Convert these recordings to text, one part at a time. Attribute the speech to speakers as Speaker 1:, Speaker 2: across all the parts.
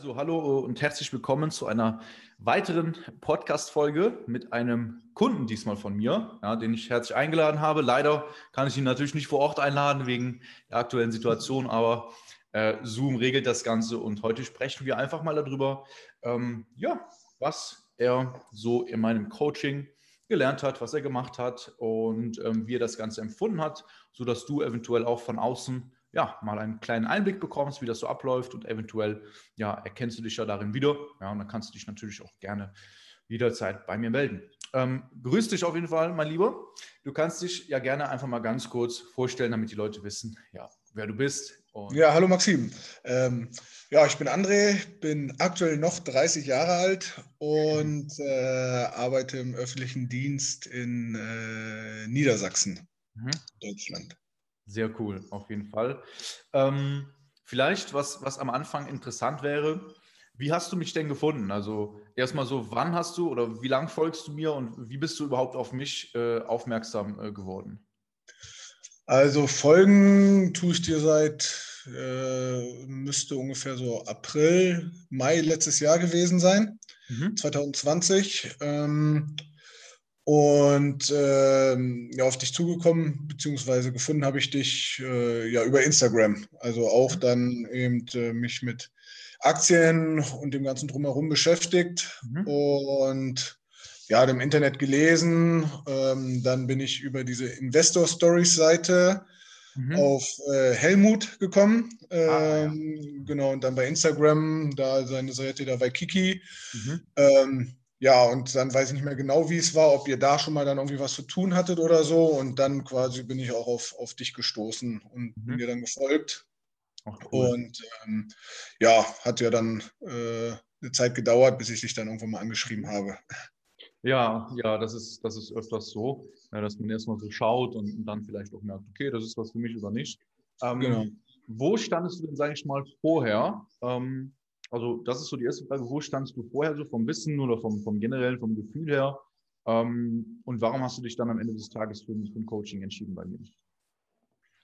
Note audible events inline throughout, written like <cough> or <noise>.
Speaker 1: Also hallo und herzlich willkommen zu einer weiteren Podcast-Folge mit einem Kunden diesmal von mir, ja, den ich herzlich eingeladen habe. Leider kann ich ihn natürlich nicht vor Ort einladen wegen der aktuellen Situation, aber äh, Zoom regelt das Ganze und heute sprechen wir einfach mal darüber, ähm, ja, was er so in meinem Coaching gelernt hat, was er gemacht hat und ähm, wie er das Ganze empfunden hat, sodass du eventuell auch von außen ja, mal einen kleinen Einblick bekommst, wie das so abläuft und eventuell ja, erkennst du dich ja darin wieder. Ja, und dann kannst du dich natürlich auch gerne jederzeit bei mir melden. Ähm, grüß dich auf jeden Fall, mein Lieber. Du kannst dich ja gerne einfach mal ganz kurz vorstellen, damit die Leute wissen, ja, wer du bist.
Speaker 2: ja, hallo Maxim. Ähm, ja, ich bin André, bin aktuell noch 30 Jahre alt und äh, arbeite im öffentlichen Dienst in äh, Niedersachsen, mhm. Deutschland.
Speaker 1: Sehr cool, auf jeden Fall. Ähm, vielleicht, was, was am Anfang interessant wäre, wie hast du mich denn gefunden? Also erstmal so, wann hast du oder wie lange folgst du mir und wie bist du überhaupt auf mich äh, aufmerksam äh, geworden?
Speaker 2: Also folgen tue ich dir seit, äh, müsste ungefähr so April, Mai letztes Jahr gewesen sein, mhm. 2020. Ähm, und ähm, ja, auf dich zugekommen, beziehungsweise gefunden habe ich dich äh, ja über Instagram. Also auch mhm. dann eben äh, mich mit Aktien und dem ganzen drumherum beschäftigt mhm. und ja, im Internet gelesen. Ähm, dann bin ich über diese Investor Stories Seite mhm. auf äh, Helmut gekommen. Ähm, ah, ja. Ähm, genau, und dann bei Instagram, da seine Seite da bei Kiki. Mhm. Ja, und dann weiß ich nicht mehr genau, wie es war, ob ihr da schon mal dann irgendwie was zu tun hattet oder so. Und dann quasi bin ich auch auf, auf dich gestoßen und mhm. bin dir dann gefolgt. Ach, cool. Und ähm, ja, hat ja dann äh, eine Zeit gedauert, bis ich dich dann irgendwann mal angeschrieben habe.
Speaker 1: Ja, ja, das ist, das ist öfters so, ja, dass man erstmal so schaut und, und, dann vielleicht auch merkt, okay, das ist was für mich oder nicht. Ähm, genau. Wo standest du denn, sage ich mal, vorher? Ähm, also das ist so die erste Frage, wo standst du vorher so vom Wissen oder vom, vom generellen, vom Gefühl her? Ähm, und warum hast du dich dann am Ende des Tages für, für ein Coaching entschieden bei mir?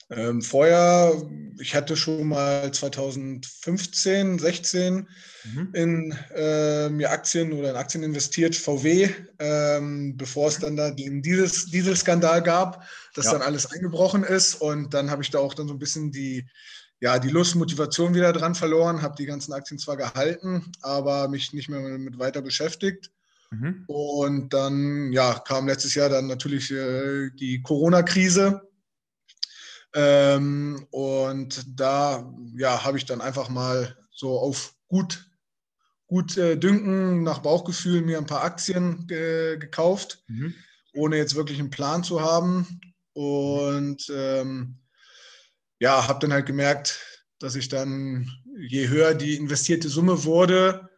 Speaker 2: Ähm, vorher, ich hatte schon mal 2015, 16 mhm. in äh, mir Aktien oder in Aktien investiert, VW, ähm, bevor es dann da den Diesel, Dieselskandal gab, dass ja. dann alles eingebrochen ist. Und dann habe ich da auch dann so ein bisschen die, ja, die Lust, Motivation wieder dran verloren, habe die ganzen Aktien zwar gehalten, aber mich nicht mehr mit weiter beschäftigt. Mhm. Und dann ja, kam letztes Jahr dann natürlich äh, die Corona-Krise. Ähm, und da ja, habe ich dann einfach mal so auf gut, gut äh, Dünken, nach Bauchgefühl mir ein paar Aktien ge gekauft, mhm. ohne jetzt wirklich einen Plan zu haben. Und ähm, ja, habe dann halt gemerkt, dass ich dann, je höher die investierte Summe wurde,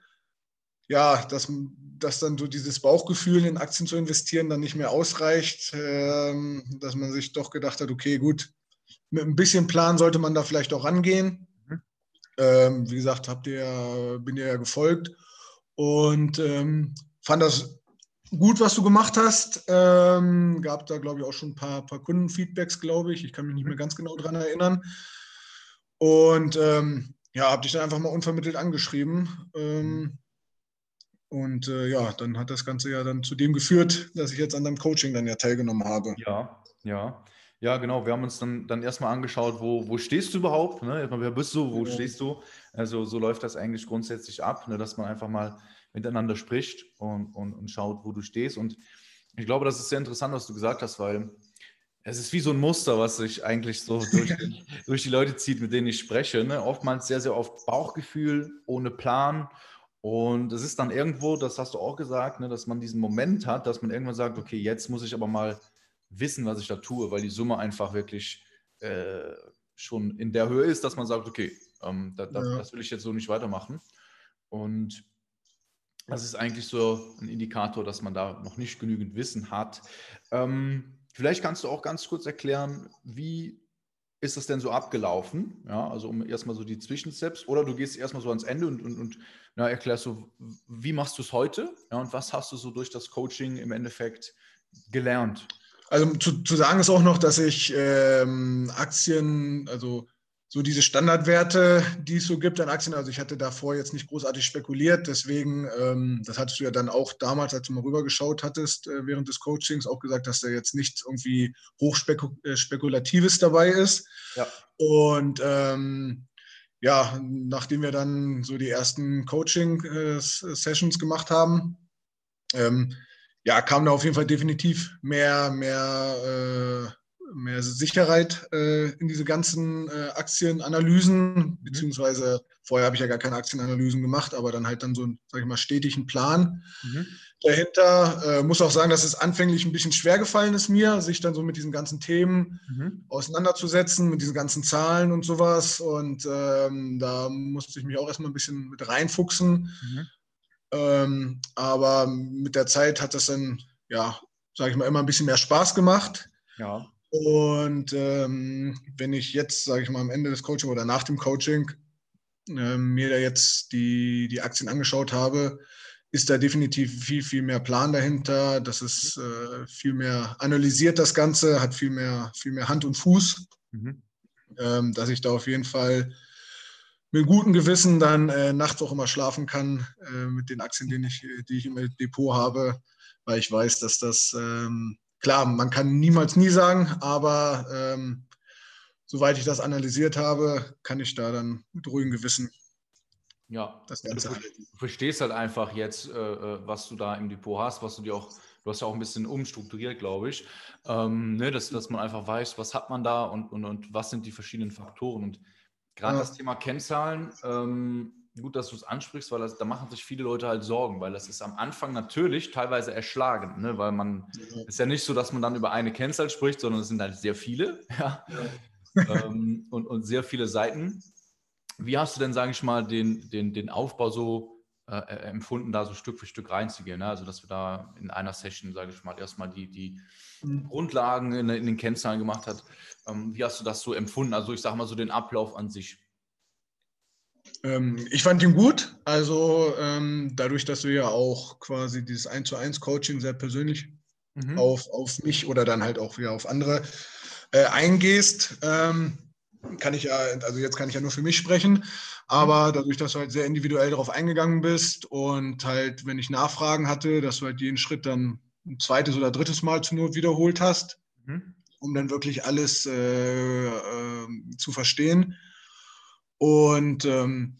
Speaker 2: ja, dass, dass dann so dieses Bauchgefühl in Aktien zu investieren dann nicht mehr ausreicht, ähm, dass man sich doch gedacht hat, okay, gut, mit ein bisschen Plan sollte man da vielleicht auch rangehen. Mhm. Ähm, wie gesagt, habt ihr, bin ihr ja gefolgt und ähm, fand das gut, was du gemacht hast. Ähm, gab da, glaube ich, auch schon ein paar, paar Kundenfeedbacks, glaube ich. Ich kann mich nicht mehr ganz genau daran erinnern. Und ähm, ja, habe dich dann einfach mal unvermittelt angeschrieben. Ähm, und äh, ja, dann hat das Ganze ja dann zu dem geführt, dass ich jetzt an deinem Coaching dann ja teilgenommen habe.
Speaker 1: Ja, ja. Ja, genau. Wir haben uns dann, dann erstmal angeschaut, wo, wo stehst du überhaupt? Ne? Wer bist du? Wo ja. stehst du? Also so läuft das eigentlich grundsätzlich ab, ne? dass man einfach mal miteinander spricht und, und, und schaut, wo du stehst. Und ich glaube, das ist sehr interessant, was du gesagt hast, weil es ist wie so ein Muster, was sich eigentlich so durch, <laughs> durch die Leute zieht, mit denen ich spreche. Ne? Oftmals sehr, sehr oft Bauchgefühl, ohne Plan. Und es ist dann irgendwo, das hast du auch gesagt, ne, dass man diesen Moment hat, dass man irgendwann sagt, okay, jetzt muss ich aber mal wissen, was ich da tue, weil die Summe einfach wirklich äh, schon in der Höhe ist, dass man sagt, okay, ähm, da, da, ja. das will ich jetzt so nicht weitermachen. Und das ist eigentlich so ein Indikator, dass man da noch nicht genügend Wissen hat. Ähm, vielleicht kannst du auch ganz kurz erklären, wie ist das denn so abgelaufen? Ja, also um erstmal so die Zwischensteps oder du gehst erstmal so ans Ende und, und, und ja, erklärst so, wie machst du es heute? Ja, und was hast du so durch das Coaching im Endeffekt gelernt?
Speaker 2: Also zu, zu sagen ist auch noch, dass ich ähm, Aktien, also so diese Standardwerte, die es so gibt an Aktien. Also ich hatte davor jetzt nicht großartig spekuliert, deswegen, ähm, das hattest du ja dann auch damals, als du mal rübergeschaut hattest, äh, während des Coachings auch gesagt, dass da jetzt nichts irgendwie hochspekulatives äh, dabei ist. Ja. Und ähm, ja, nachdem wir dann so die ersten Coaching-Sessions äh, gemacht haben, ähm, ja, kam da auf jeden Fall definitiv mehr, mehr äh, mehr Sicherheit äh, in diese ganzen äh, Aktienanalysen, mhm. beziehungsweise vorher habe ich ja gar keine Aktienanalysen gemacht, aber dann halt dann so, sage ich mal, stetigen Plan mhm. dahinter. Äh, muss auch sagen, dass es anfänglich ein bisschen schwer gefallen ist mir, sich dann so mit diesen ganzen Themen mhm. auseinanderzusetzen, mit diesen ganzen Zahlen und sowas. Und ähm, da musste ich mich auch erstmal ein bisschen mit reinfuchsen. Mhm. Ähm, aber mit der Zeit hat das dann, ja, sage ich mal, immer ein bisschen mehr Spaß gemacht. Ja. Und ähm, wenn ich jetzt, sage ich mal, am Ende des Coaching oder nach dem Coaching äh, mir da jetzt die, die Aktien angeschaut habe, ist da definitiv viel, viel mehr Plan dahinter. Das ist äh, viel mehr analysiert, das Ganze, hat viel mehr, viel mehr Hand und Fuß, mhm. ähm, dass ich da auf jeden Fall mit gutem Gewissen dann äh, nachts auch immer schlafen kann äh, mit den Aktien, die ich, die ich im Depot habe, weil ich weiß, dass das ähm, klar, man kann niemals nie sagen, aber ähm, soweit ich das analysiert habe, kann ich da dann mit ruhigem Gewissen
Speaker 1: ja, das Ganze du, verstehst halt einfach jetzt, äh, äh, was du da im Depot hast, was du dir auch, du hast ja auch ein bisschen umstrukturiert, glaube ich, ähm, ne, dass, dass man einfach weiß, was hat man da und, und, und was sind die verschiedenen Faktoren. Und gerade ja. das Thema Kennzahlen, ähm, gut, dass du es ansprichst, weil das, da machen sich viele Leute halt Sorgen, weil das ist am Anfang natürlich teilweise erschlagend, ne? weil man ja. ist ja nicht so, dass man dann über eine Kennzahl spricht, sondern es sind halt sehr viele <laughs> ja? ja. ähm, und, und sehr viele Seiten. Wie hast du denn, sage ich mal, den, den, den Aufbau so äh, äh, empfunden, da so Stück für Stück reinzugehen? Ne? Also, dass wir da in einer Session, sage ich mal, erstmal die, die mhm. Grundlagen in, in, den Kennzahlen gemacht hat. Ähm, wie hast du das so empfunden? Also, ich sage mal so den Ablauf an sich.
Speaker 2: Ähm, ich fand ihn gut. Also ähm, dadurch, dass du ja auch quasi dieses 1 zu 1 Coaching sehr persönlich mhm. auf, auf mich oder dann halt auch wieder auf andere äh, eingehst, ähm, kann ich ja, also jetzt kann ich ja nur für mich sprechen, aber mhm. dadurch, dass du halt sehr individuell darauf eingegangen bist und halt, wenn ich Nachfragen hatte, dass du halt jeden Schritt dann ein zweites oder drittes Mal zu nur wiederholt hast, mhm. um dann wirklich alles äh, äh, zu verstehen. Und ähm,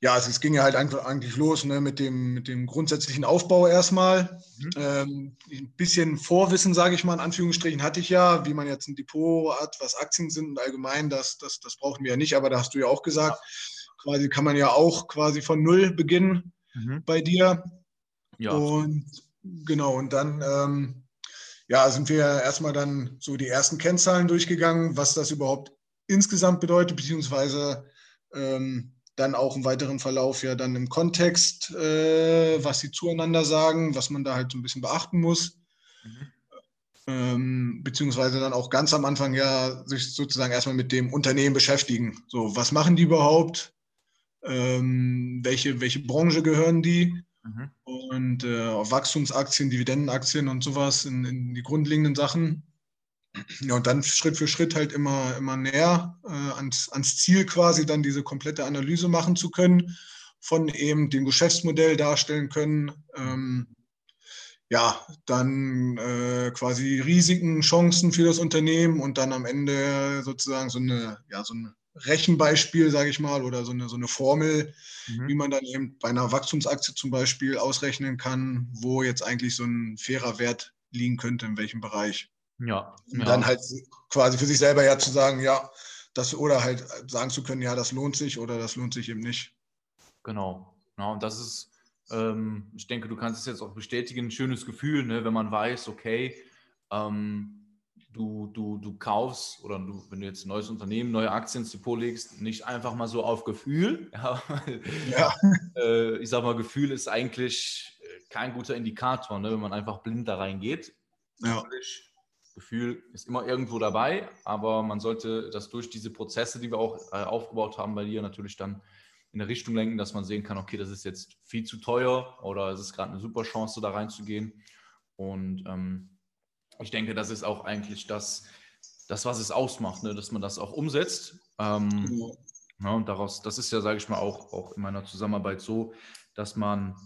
Speaker 2: ja, also es ging ja halt eigentlich los ne, mit, dem, mit dem grundsätzlichen Aufbau erstmal. Mhm. Ähm, ein bisschen Vorwissen, sage ich mal, in Anführungsstrichen hatte ich ja, wie man jetzt ein Depot hat, was Aktien sind und allgemein, das, das, das brauchen wir ja nicht, aber da hast du ja auch gesagt, ja. quasi kann man ja auch quasi von Null beginnen mhm. bei dir. Ja. Und genau, und dann ähm, ja, sind wir erstmal dann so die ersten Kennzahlen durchgegangen, was das überhaupt insgesamt bedeutet, beziehungsweise ähm, dann auch im weiteren Verlauf ja dann im Kontext, äh, was sie zueinander sagen, was man da halt so ein bisschen beachten muss. Mhm. Ähm, beziehungsweise dann auch ganz am Anfang ja sich sozusagen erstmal mit dem Unternehmen beschäftigen. So, was machen die überhaupt? Ähm, welche, welche Branche gehören die? Mhm. Und äh, Wachstumsaktien, Dividendenaktien und sowas in, in die grundlegenden Sachen. Ja, und dann Schritt für Schritt halt immer, immer näher äh, ans, ans Ziel quasi dann diese komplette Analyse machen zu können, von eben dem Geschäftsmodell darstellen können. Ähm, ja, dann äh, quasi Risiken, Chancen für das Unternehmen und dann am Ende sozusagen so eine, ja, so ein Rechenbeispiel, sage ich mal, oder so eine, so eine Formel, mhm. wie man dann eben bei einer Wachstumsaktie zum Beispiel ausrechnen kann, wo jetzt eigentlich so ein fairer Wert liegen könnte, in welchem Bereich. Ja. Und ja. dann halt quasi für sich selber ja zu sagen, ja, das oder halt sagen zu können, ja, das lohnt sich oder das lohnt sich eben nicht.
Speaker 1: Genau. Ja, und das ist, ähm, ich denke, du kannst es jetzt auch bestätigen, ein schönes Gefühl, ne, wenn man weiß, okay, ähm, du, du, du kaufst oder du, wenn du jetzt ein neues Unternehmen, neue Aktien ins Depot legst, nicht einfach mal so auf Gefühl. <laughs> Ja. ja. äh, ich sag mal, Gefühl ist eigentlich kein guter Indikator, ne, wenn man einfach blind da reingeht. Ja. Natürlich Gefühl ist immer irgendwo dabei, aber man sollte das durch diese Prozesse, die wir auch äh, aufgebaut haben bei dir, natürlich dann in eine Richtung lenken, dass man sehen kann, okay, das ist jetzt viel zu teuer oder es ist gerade eine super Chance, da reinzugehen. Und ähm, ich denke, das ist auch eigentlich das, das was es ausmacht, ne? dass man das auch umsetzt. Ähm, genau. ja, und daraus, das ist ja, sage ich mal, auch, auch in meiner Zusammenarbeit so, dass man,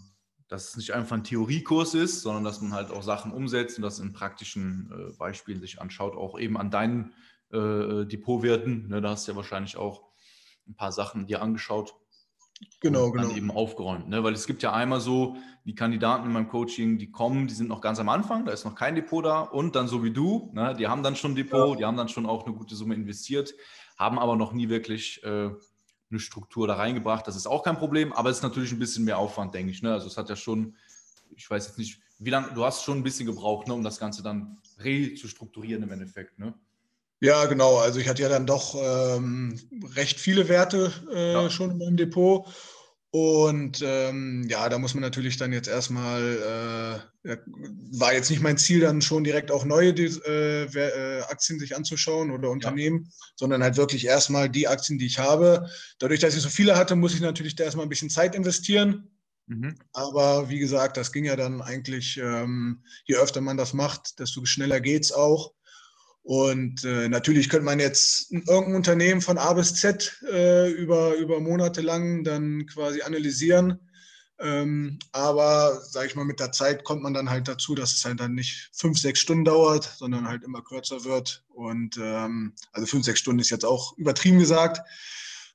Speaker 1: dass es nicht einfach ein Theoriekurs ist, sondern dass man halt auch Sachen umsetzt und das in praktischen äh, Beispielen sich anschaut, auch eben an deinen äh, Depotwerten. Ne? Da hast du ja wahrscheinlich auch ein paar Sachen dir angeschaut,
Speaker 2: Genau,
Speaker 1: und
Speaker 2: dann
Speaker 1: genau. eben aufgeräumt. Ne? Weil es gibt ja einmal so, die Kandidaten in meinem Coaching, die kommen, die sind noch ganz am Anfang, da ist noch kein Depot da und dann so wie du, ne? die haben dann schon ein Depot, ja. die haben dann schon auch eine gute Summe investiert, haben aber noch nie wirklich äh, eine Struktur da reingebracht. Das ist auch kein Problem, aber es ist natürlich ein bisschen mehr Aufwand, denke ich. Ne? Also es hat ja schon, ich weiß jetzt nicht, wie lange, du hast schon ein bisschen gebraucht, ne, um das Ganze dann re zu strukturieren im Endeffekt. Ne?
Speaker 2: Ja, genau. Also ich hatte ja dann doch ähm, recht viele Werte äh, ja. schon in meinem Depot. Und ähm, ja, da muss man natürlich dann jetzt erstmal, äh, war jetzt nicht mein Ziel, dann schon direkt auch neue äh, äh, Aktien sich anzuschauen oder Unternehmen, ja. sondern halt wirklich erstmal die Aktien, die ich habe. Dadurch, dass ich so viele hatte, muss ich natürlich da erstmal ein bisschen Zeit investieren. Mhm. Aber wie gesagt, das ging ja dann eigentlich, ähm, je öfter man das macht, desto schneller geht es auch. Und äh, natürlich könnte man jetzt irgendein Unternehmen von A bis Z äh, über, über Monate lang dann quasi analysieren. Ähm, aber, sage ich mal, mit der Zeit kommt man dann halt dazu, dass es halt dann nicht fünf, sechs Stunden dauert, sondern halt immer kürzer wird. Und ähm, also fünf, sechs Stunden ist jetzt auch übertrieben gesagt,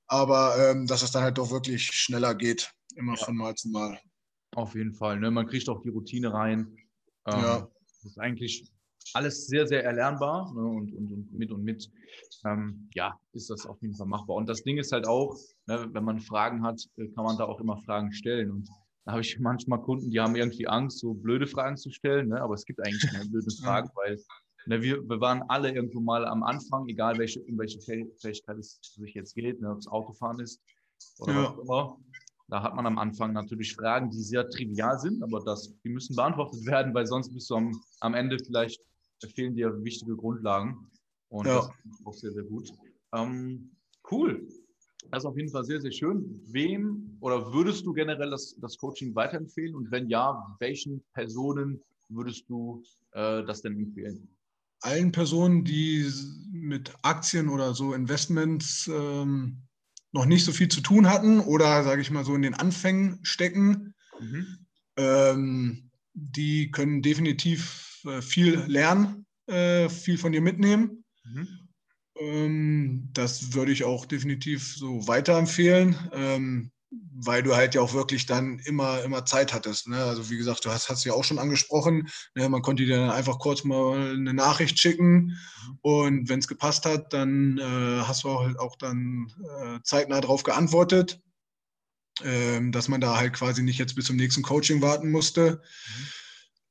Speaker 2: aber ähm, dass es dann halt doch wirklich schneller geht, immer ja. von Mal zu Mal.
Speaker 1: Auf jeden Fall. Ne? Man kriegt auch die Routine rein. ja. Ähm, das ist eigentlich alles sehr, sehr erlernbar ne, und, und, und, mit und mit, ähm, ja, ist das auf jeden Fall machbar. Und das Ding ist halt auch, ne, wenn man Fragen hat, äh, kann man da auch immer Fragen stellen. Und da habe ich <laughs> manchmal Kunden, die haben irgendwie Angst, so blöde Fragen zu stellen, ne, aber es gibt eigentlich keine blöden <laughs> Fragen, weil ne, wir, wir waren alle irgendwo mal am Anfang, egal welche, um welche Fähigkeit es sich jetzt geht, ne, ob es Autofahren ist oder ja. was auch immer. Da hat man am Anfang natürlich Fragen, die sehr trivial sind, aber das, die müssen beantwortet <laughs> werden, weil sonst bist du am, am Ende vielleicht da fehlen dir wichtige Grundlagen. Und ja. das ist auch sehr, sehr gut. Ähm, cool. Das ist auf jeden Fall sehr, sehr schön. Wem oder würdest du generell das, das Coaching weiterempfehlen? Und wenn ja, welchen Personen würdest du äh, das denn empfehlen?
Speaker 2: Allen Personen, die mit Aktien oder so Investments ähm, noch nicht so viel zu tun hatten oder, sage ich mal, so in den Anfängen stecken, mhm. ähm, die können definitiv viel lernen, äh, viel von dir mitnehmen. Mhm. Ähm, das würde ich auch definitiv so weiterempfehlen, ähm, weil du halt ja auch wirklich dann immer, immer Zeit hattest. Ne? Also wie gesagt, du hast es ja auch schon angesprochen, ne? man konnte dir dann einfach kurz mal eine Nachricht schicken mhm. und wenn es gepasst hat, dann äh, hast du auch, halt auch dann äh, zeitnah darauf geantwortet, ähm, dass man da halt quasi nicht jetzt bis zum nächsten Coaching warten musste. Mhm.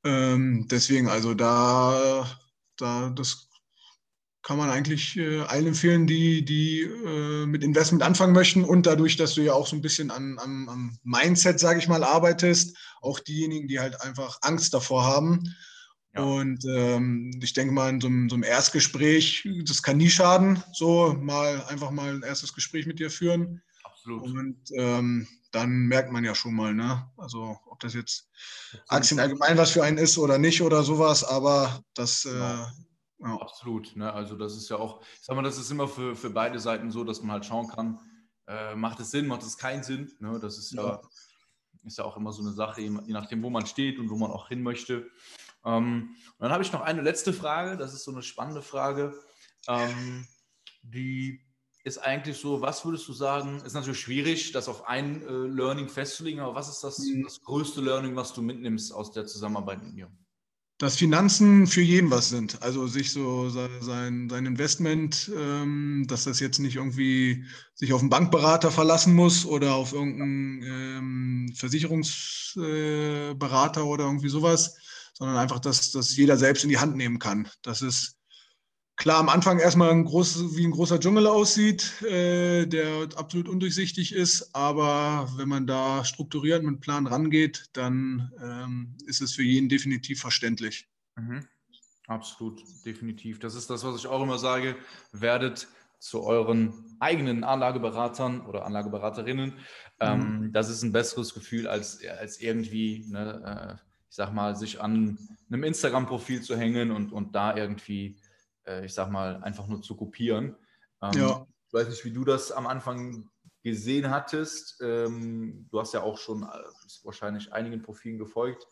Speaker 2: Ähm, deswegen, also da, da, das kann man eigentlich äh, allen empfehlen, die, die äh, mit Investment anfangen möchten und dadurch, dass du ja auch so ein bisschen an, am, am Mindset, sage ich mal, arbeitest, auch diejenigen, die halt einfach Angst davor haben. Ja. Und ähm, ich denke mal, in so einem, so einem, Erstgespräch, das kann nie schaden, so mal einfach mal ein erstes Gespräch mit dir führen. Absolut. Und ähm, dann merkt man ja schon mal, ne? Also ob das jetzt Aktien allgemein was für einen ist oder nicht oder sowas, aber das äh,
Speaker 1: genau. ja. Absolut, ne? Also das ist ja auch, ich sag mal, das ist immer für, für beide Seiten so, dass man halt schauen kann, äh, macht es Sinn, macht es keinen Sinn. Ne? Das ist ja, ja, ist ja auch immer so eine Sache, je nachdem, wo man steht und wo man auch hin möchte. Ähm, und dann habe ich noch eine letzte Frage, das ist so eine spannende Frage, ähm, die ist eigentlich so, was würdest du sagen, ist natürlich schwierig, das auf ein äh, Learning festzulegen, aber was ist das, mhm. das größte Learning, was du mitnimmst aus der Zusammenarbeit mit mir?
Speaker 2: Dass Finanzen für jeden was sind. Also sich so sein, sein Investment, ähm, dass das jetzt nicht irgendwie sich auf einen Bankberater verlassen muss oder auf irgendeinen ähm, Versicherungsberater äh, oder irgendwie sowas, sondern einfach, dass das jeder selbst in die Hand nehmen kann. Das ist klar am Anfang erstmal ein groß, wie ein großer Dschungel aussieht, äh, der absolut undurchsichtig ist. Aber wenn man da strukturiert mit Plan rangeht, dann ähm, ist es für jeden definitiv verständlich.
Speaker 1: Mhm. Absolut, definitiv. Das ist das, was ich auch immer sage. Werdet zu euren eigenen Anlageberatern oder Anlageberaterinnen. Ähm, mhm. Ähm, das ist ein besseres Gefühl, als, als irgendwie, ne, äh, ich sag mal, sich an einem Instagram-Profil zu hängen und, und da irgendwie, ich sag mal, einfach nur zu kopieren. Ähm, ja. Ich weiß nicht, wie du das am Anfang gesehen hattest. Ähm, du hast ja auch schon äh, wahrscheinlich einigen Profilen gefolgt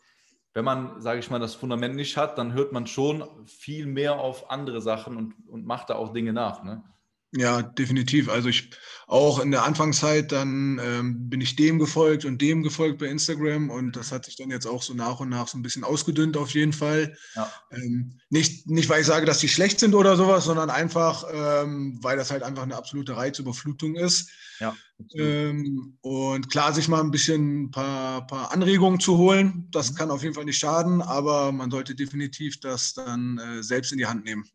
Speaker 1: wenn man, sage ich mal, das Fundament nicht hat, dann hört man schon viel mehr auf andere Sachen und, und macht da auch Dinge nach. Ne?
Speaker 2: Ja, definitiv. Also ich auch in der Anfangszeit, dann ähm, bin ich dem gefolgt und dem gefolgt bei Instagram und das hat sich dann jetzt auch so nach und nach so ein bisschen ausgedünnt auf jeden Fall. Ja. Ähm, nicht, nicht, weil ich sage, dass die schlecht sind oder sowas, sondern einfach, ähm, weil das halt einfach eine absolute Reizüberflutung ist. Ja. Ähm, und klar, sich mal ein bisschen ein paar, paar Anregungen zu holen, das mhm. kann auf jeden Fall nicht schaden, aber man sollte definitiv das dann äh, selbst in die Hand nehmen.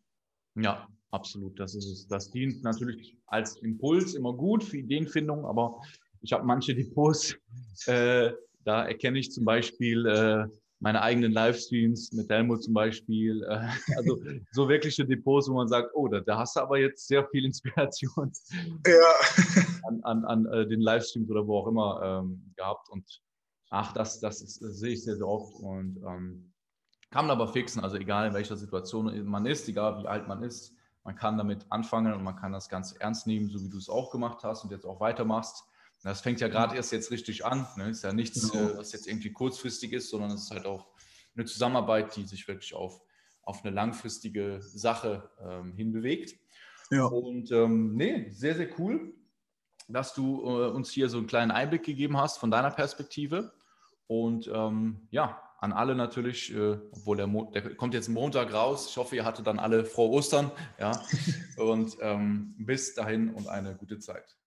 Speaker 1: Ja, Absolut, das ist es. Das dient natürlich als Impuls immer gut für Ideenfindung, aber ich habe manche Depots, <laughs> äh, da erkenne ich zum Beispiel äh, meine eigenen Livestreams mit Helmut zum Beispiel. Äh, <laughs> also so wirkliche Depots, wo man sagt, oh, da, da, hast du aber jetzt sehr viel Inspiration <laughs> ja. an, an, an äh, den Livestreams oder wo auch immer ähm, gehabt. Und ach, das, das, ist, das sehe ich sehr, sehr oft. Und ähm, kann man aber fixen, also egal in welcher Situation man ist, egal wie alt man ist man kann damit anfangen und man kann das Ganze ernst nehmen, so wie du es auch gemacht hast und jetzt auch weitermachst. Das fängt ja gerade erst jetzt richtig an. Ne? Ist ja nichts, genau. Äh, was jetzt irgendwie kurzfristig ist, sondern es ist halt auch eine Zusammenarbeit, die sich wirklich auf, auf eine langfristige Sache ähm, hinbewegt. Ja. Und ähm, nee, sehr, sehr cool, dass du äh, uns hier so einen kleinen Einblick gegeben hast von deiner Perspektive. Und ähm, ja, an alle natürlich, äh, obwohl der, Mo der kommt jetzt Montag raus. Ich hoffe, ihr hattet dann alle frohe Ostern. Ja? <laughs> Und ähm, bis dahin und eine gute Zeit.